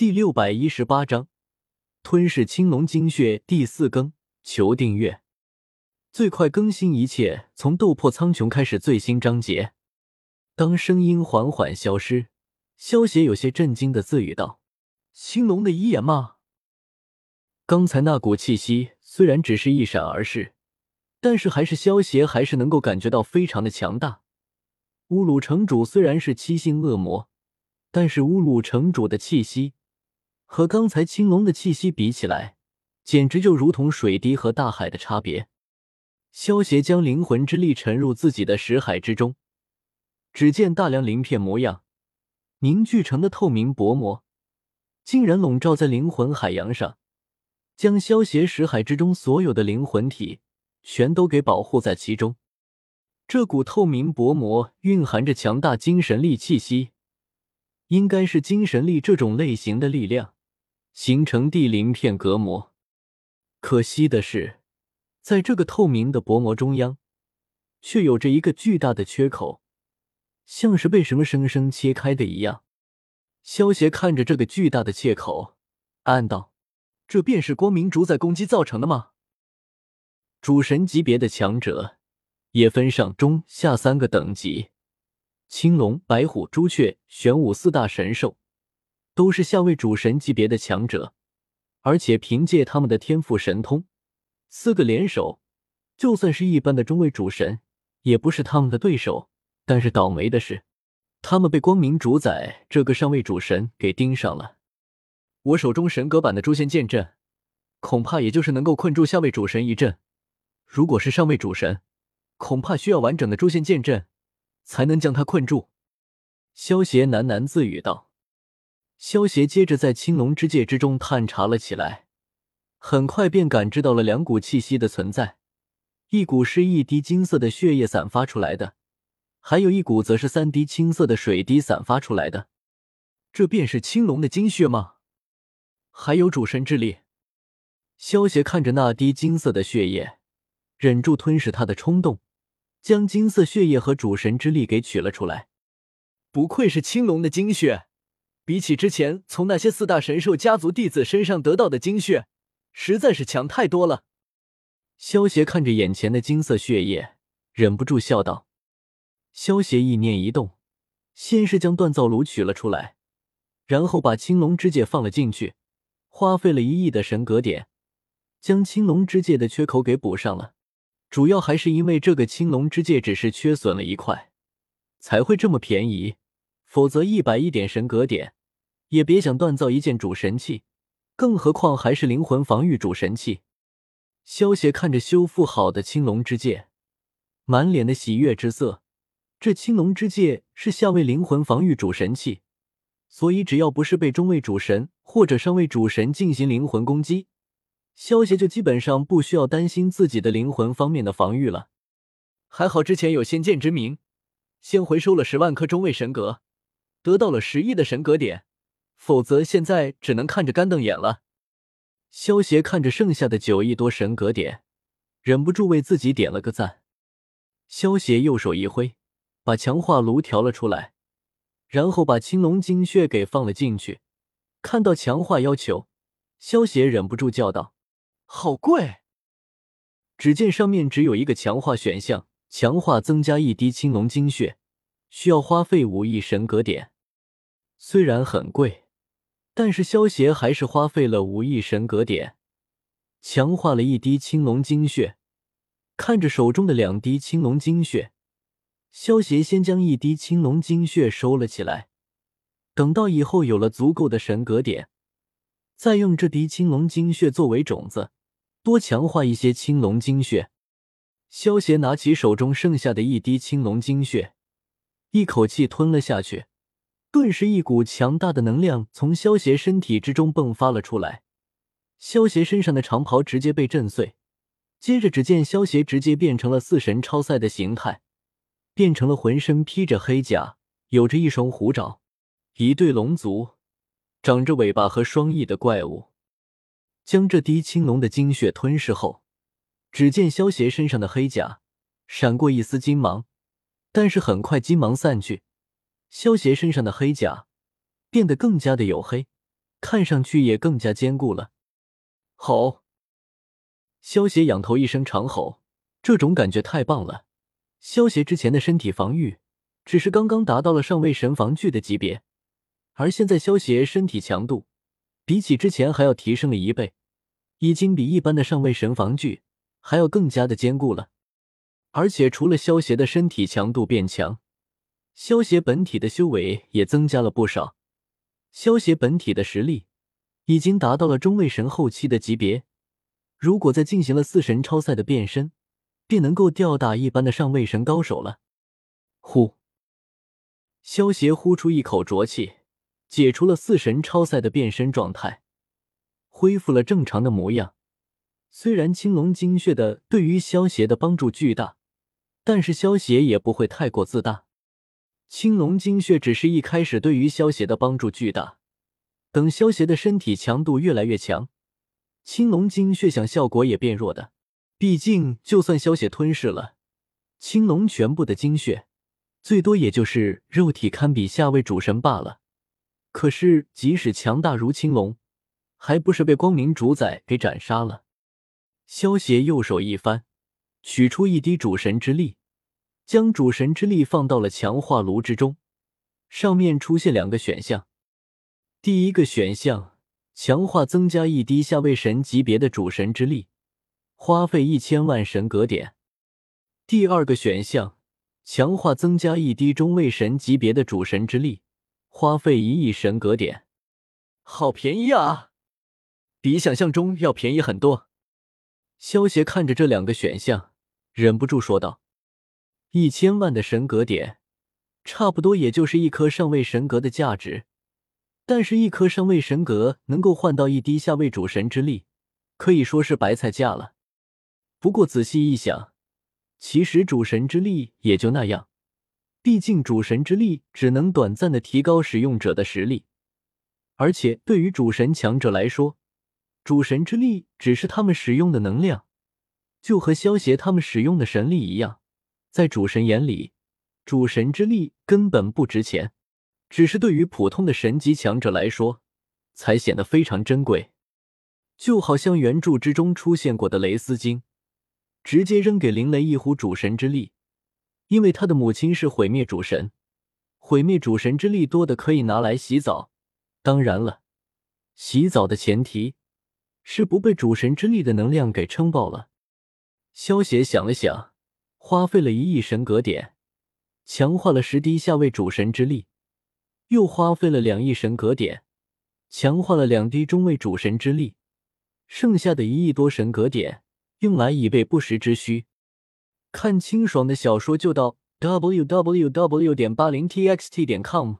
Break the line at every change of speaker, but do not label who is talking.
第六百一十八章吞噬青龙精血第四更，求订阅，最快更新一切从斗破苍穹开始最新章节。当声音缓缓消失，萧邪有些震惊的自语道：“青龙的遗言吗？刚才那股气息虽然只是一闪而逝，但是还是萧邪还是能够感觉到非常的强大。乌鲁城主虽然是七星恶魔。”但是乌鲁城主的气息和刚才青龙的气息比起来，简直就如同水滴和大海的差别。萧协将灵魂之力沉入自己的识海之中，只见大量鳞片模样凝聚成的透明薄膜，竟然笼罩在灵魂海洋上，将萧协识海之中所有的灵魂体全都给保护在其中。这股透明薄膜蕴含着强大精神力气息。应该是精神力这种类型的力量形成地鳞片隔膜。可惜的是，在这个透明的薄膜中央，却有着一个巨大的缺口，像是被什么生生切开的一样。萧协看着这个巨大的切口，暗道：“这便是光明主宰攻击造成的吗？”主神级别的强者也分上中下三个等级。青龙、白虎、朱雀、玄武四大神兽都是下位主神级别的强者，而且凭借他们的天赋神通，四个联手，就算是一般的中位主神，也不是他们的对手。但是倒霉的是，他们被光明主宰这个上位主神给盯上了。我手中神格版的诛仙剑阵，恐怕也就是能够困住下位主神一阵。如果是上位主神，恐怕需要完整的诛仙剑阵。才能将他困住，萧邪喃喃自语道。萧邪接着在青龙之界之中探查了起来，很快便感知到了两股气息的存在，一股是一滴金色的血液散发出来的，还有一股则是三滴青色的水滴散发出来的。这便是青龙的精血吗？还有主神之力？萧邪看着那滴金色的血液，忍住吞噬它的冲动。将金色血液和主神之力给取了出来，不愧是青龙的精血，比起之前从那些四大神兽家族弟子身上得到的精血，实在是强太多了。萧协看着眼前的金色血液，忍不住笑道。萧协意念一动，先是将锻造炉取了出来，然后把青龙之戒放了进去，花费了一亿的神格点，将青龙之戒的缺口给补上了。主要还是因为这个青龙之戒只是缺损了一块，才会这么便宜。否则一百亿点神格点，也别想锻造一件主神器，更何况还是灵魂防御主神器。萧协看着修复好的青龙之戒，满脸的喜悦之色。这青龙之戒是下位灵魂防御主神器，所以只要不是被中位主神或者上位主神进行灵魂攻击。萧协就基本上不需要担心自己的灵魂方面的防御了。还好之前有先见之明，先回收了十万颗中位神格，得到了十亿的神格点，否则现在只能看着干瞪眼了。萧协看着剩下的九亿多神格点，忍不住为自己点了个赞。萧协右手一挥，把强化炉调了出来，然后把青龙精血给放了进去。看到强化要求，萧协忍不住叫道。好贵！只见上面只有一个强化选项，强化增加一滴青龙精血，需要花费五亿神格点。虽然很贵，但是萧协还是花费了五亿神格点，强化了一滴青龙精血。看着手中的两滴青龙精血，萧协先将一滴青龙精血收了起来，等到以后有了足够的神格点，再用这滴青龙精血作为种子。多强化一些青龙精血。萧协拿起手中剩下的一滴青龙精血，一口气吞了下去，顿时一股强大的能量从萧协身体之中迸发了出来。萧协身上的长袍直接被震碎，接着只见萧协直接变成了四神超赛的形态，变成了浑身披着黑甲，有着一双虎爪，一对龙足，长着尾巴和双翼的怪物。将这滴青龙的精血吞噬后，只见萧协身上的黑甲闪过一丝金芒，但是很快金芒散去，萧协身上的黑甲变得更加的黝黑，看上去也更加坚固了。吼！萧协仰头一声长吼，这种感觉太棒了。萧协之前的身体防御只是刚刚达到了上位神防具的级别，而现在萧协身体强度比起之前还要提升了一倍，已经比一般的上位神防具还要更加的坚固了。而且除了萧协的身体强度变强，萧协本体的修为也增加了不少。萧协本体的实力已经达到了中位神后期的级别，如果再进行了四神超赛的变身，便能够吊打一般的上位神高手了。呼，萧协呼出一口浊气，解除了四神超赛的变身状态，恢复了正常的模样。虽然青龙精血的对于萧协的帮助巨大，但是萧协也不会太过自大。青龙精血只是一开始对于萧协的帮助巨大，等萧协的身体强度越来越强，青龙精血想效果也变弱的。毕竟，就算萧邪吞噬了青龙全部的精血，最多也就是肉体堪比下位主神罢了。可是，即使强大如青龙，还不是被光明主宰给斩杀了？萧协右手一翻，取出一滴主神之力。将主神之力放到了强化炉之中，上面出现两个选项。第一个选项，强化增加一滴下位神级别的主神之力，花费一千万神格点。第二个选项，强化增加一滴中位神级别的主神之力，花费一亿神格点。好便宜啊，比想象中要便宜很多。萧协看着这两个选项，忍不住说道。一千万的神格点，差不多也就是一颗上位神格的价值。但是，一颗上位神格能够换到一滴下位主神之力，可以说是白菜价了。不过仔细一想，其实主神之力也就那样。毕竟主神之力只能短暂的提高使用者的实力，而且对于主神强者来说，主神之力只是他们使用的能量，就和萧协他们使用的神力一样。在主神眼里，主神之力根本不值钱，只是对于普通的神级强者来说，才显得非常珍贵。就好像原著之中出现过的雷斯金，直接扔给林雷一壶主神之力，因为他的母亲是毁灭主神，毁灭主神之力多的可以拿来洗澡。当然了，洗澡的前提是不被主神之力的能量给撑爆了。萧协想了想。花费了一亿神格点，强化了十滴下位主神之力，又花费了两亿神格点，强化了两滴中位主神之力，剩下的一亿多神格点用来以备不时之需。看清爽的小说就到 w w w. 点八零 t x t 点 com。